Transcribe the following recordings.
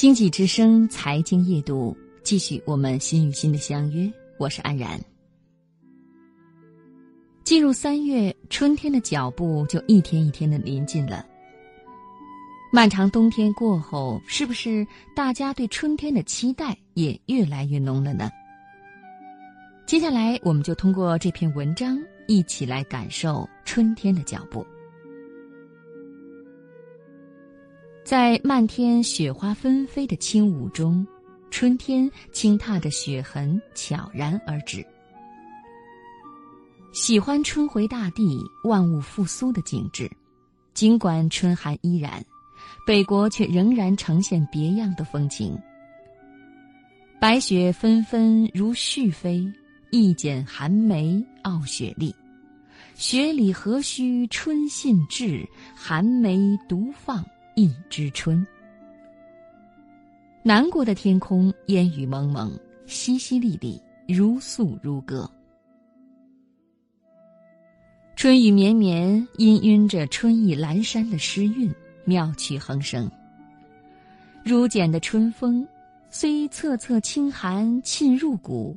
经济之声财经夜读，继续我们心与心的相约。我是安然。进入三月，春天的脚步就一天一天的临近了。漫长冬天过后，是不是大家对春天的期待也越来越浓了呢？接下来，我们就通过这篇文章一起来感受春天的脚步。在漫天雪花纷飞的轻舞中，春天轻踏着雪痕悄然而至。喜欢春回大地、万物复苏的景致，尽管春寒依然，北国却仍然呈现别样的风情。白雪纷纷如絮飞。一剪寒梅傲雪丽，雪里何须春信至？寒梅独放一枝春。南国的天空烟雨蒙蒙，淅淅沥沥，如诉如歌。春雨绵绵，氤氲着春意阑珊的诗韵，妙趣横生。如剪的春风，虽瑟瑟清寒沁入骨。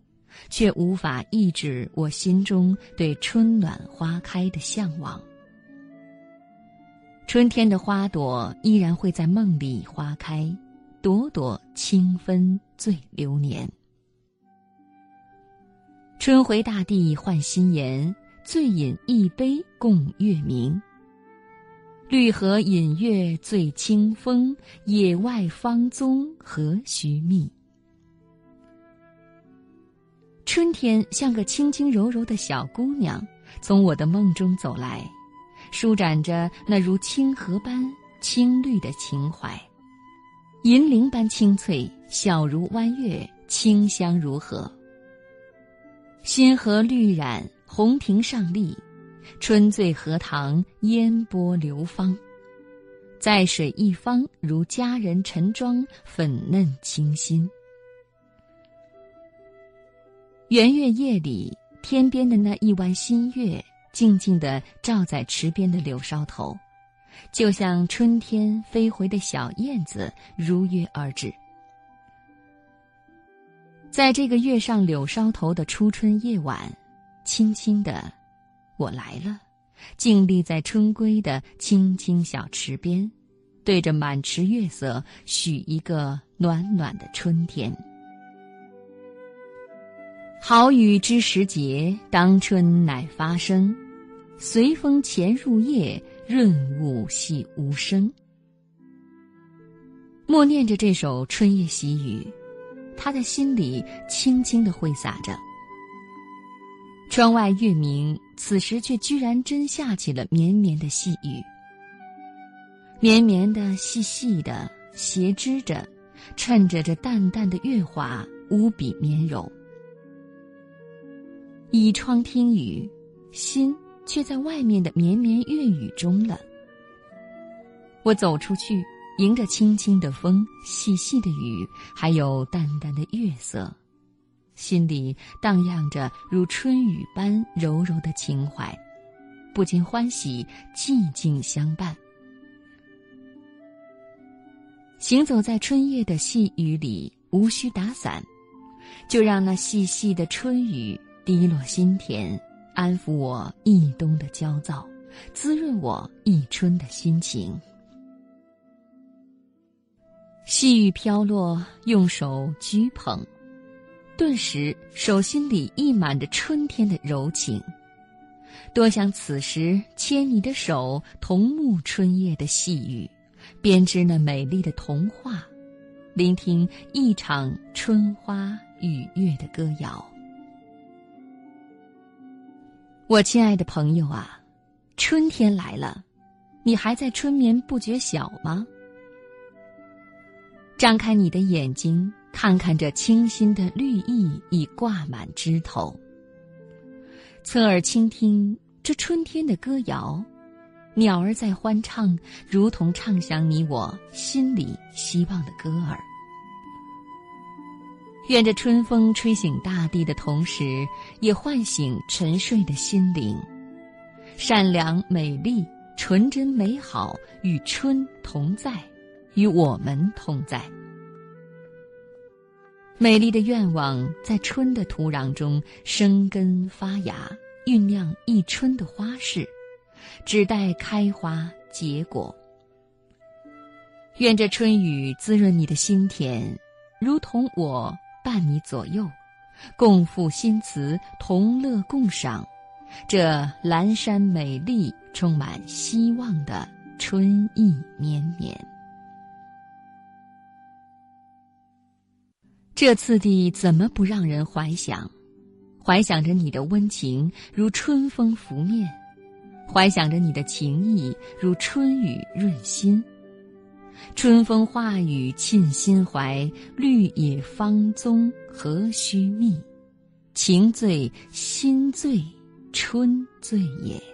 却无法抑制我心中对春暖花开的向往。春天的花朵依然会在梦里花开，朵朵清芬醉流年。春回大地换新颜，醉饮一杯共月明。绿荷饮月醉清风，野外芳踪何须觅？春天像个轻轻柔柔的小姑娘，从我的梦中走来，舒展着那如清河般青绿的情怀，银铃般清脆，小如弯月，清香如荷。新荷绿染，红亭上立，春醉荷塘，烟波流芳，在水一方，如佳人晨妆，粉嫩清新。圆月夜里，天边的那一弯新月，静静地照在池边的柳梢头，就像春天飞回的小燕子，如约而至。在这个月上柳梢头的初春夜晚，轻轻的，我来了，静立在春归的青青小池边，对着满池月色许一个暖暖的春天。好雨知时节，当春乃发生。随风潜入夜，润物细无声。默念着这首春夜喜雨，他的心里轻轻的挥洒着。窗外月明，此时却居然真下起了绵绵的细雨。绵绵的、细细的，斜织着，衬着这淡淡的月华，无比绵柔。倚窗听雨，心却在外面的绵绵月雨中了。我走出去，迎着轻轻的风、细细的雨，还有淡淡的月色，心里荡漾着如春雨般柔柔的情怀，不禁欢喜，寂静相伴。行走在春夜的细雨里，无需打伞，就让那细细的春雨。滴落心田，安抚我一冬的焦躁，滋润我一春的心情。细雨飘落，用手掬捧，顿时手心里溢满着春天的柔情。多想此时牵你的手，同沐春夜的细雨，编织那美丽的童话，聆听一场春花与月的歌谣。我亲爱的朋友啊，春天来了，你还在春眠不觉晓吗？张开你的眼睛，看看这清新的绿意已挂满枝头。侧耳倾听这春天的歌谣，鸟儿在欢唱，如同唱响你我心里希望的歌儿。愿这春风吹醒大地的同时，也唤醒沉睡的心灵。善良、美丽、纯真、美好，与春同在，与我们同在。美丽的愿望在春的土壤中生根发芽，酝酿一春的花事，只待开花结果。愿这春雨滋润你的心田，如同我伴你左右，共赴新词，同乐共赏，这阑珊美丽、充满希望的春意绵绵。这次第怎么不让人怀想？怀想着你的温情如春风拂面，怀想着你的情意如春雨润心。春风化雨沁心怀，绿野芳踪何须觅？情醉心醉，春醉也。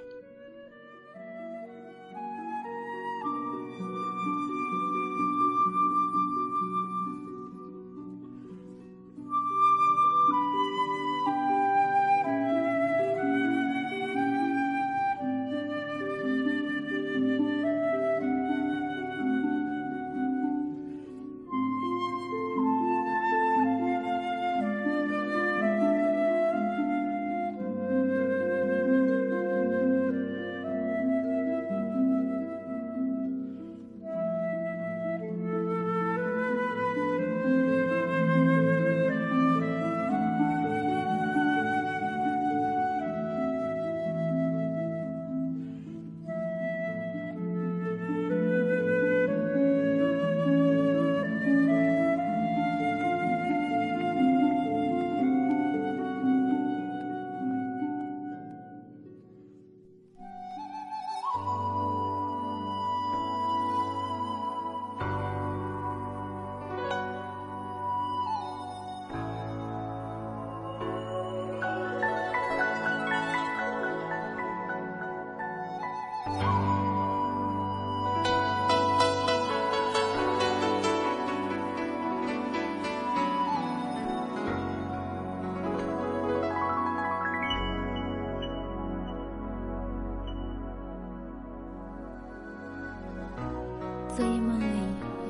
昨夜梦里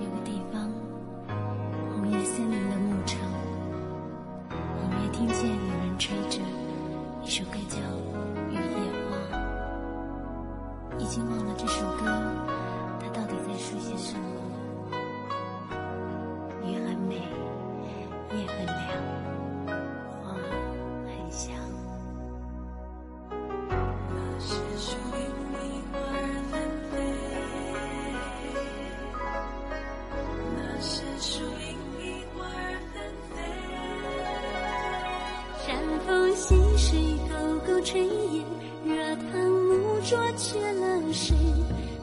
有个地方，红叶森林的牧场，隐约听见有人吹着一首歌叫《雨夜花》，已经忘了这首歌，炊烟，热汤暮浊缺了谁？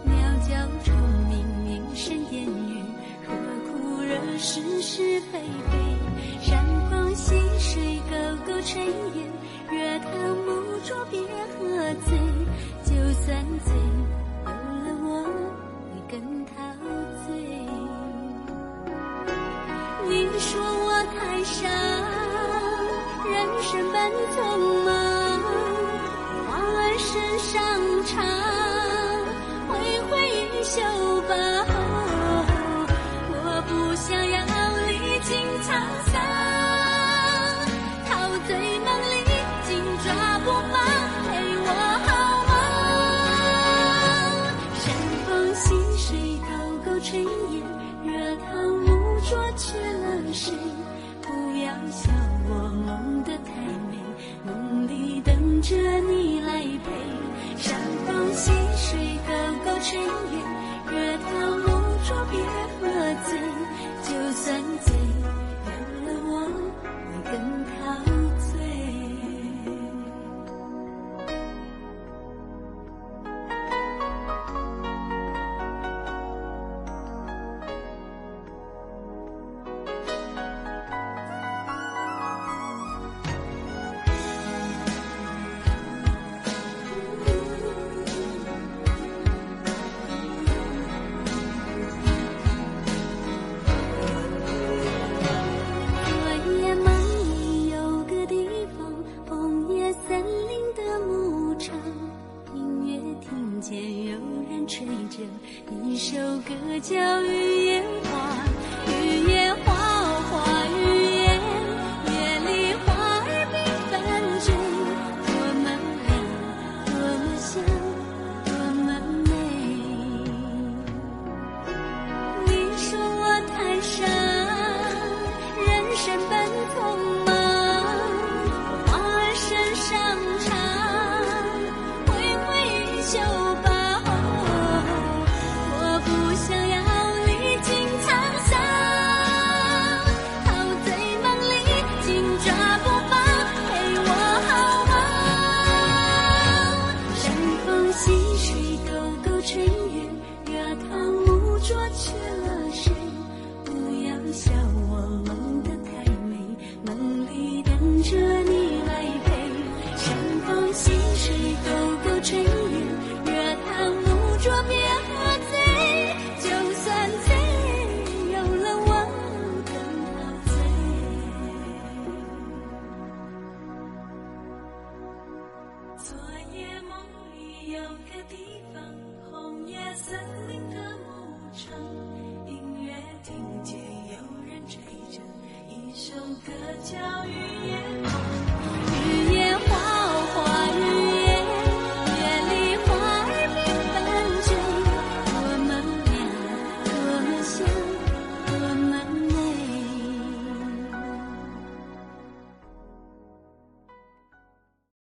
鸟叫虫鸣，鸣声烟雨，何苦惹是是非非？山风细水，沟沟炊烟，热汤暮浊别喝醉。就算醉，有了我你更陶醉。你说我太傻，人生本匆忙，上场，挥挥衣袖吧。我不想要历经沧桑，陶醉梦里紧抓不放，陪我好吗？山风细水，沟沟炊烟，热汤暮浊缺了谁？不要笑我梦得太美，梦里等着你来深夜惹他梦中别喝醉就算醉个，叫《雨夜》。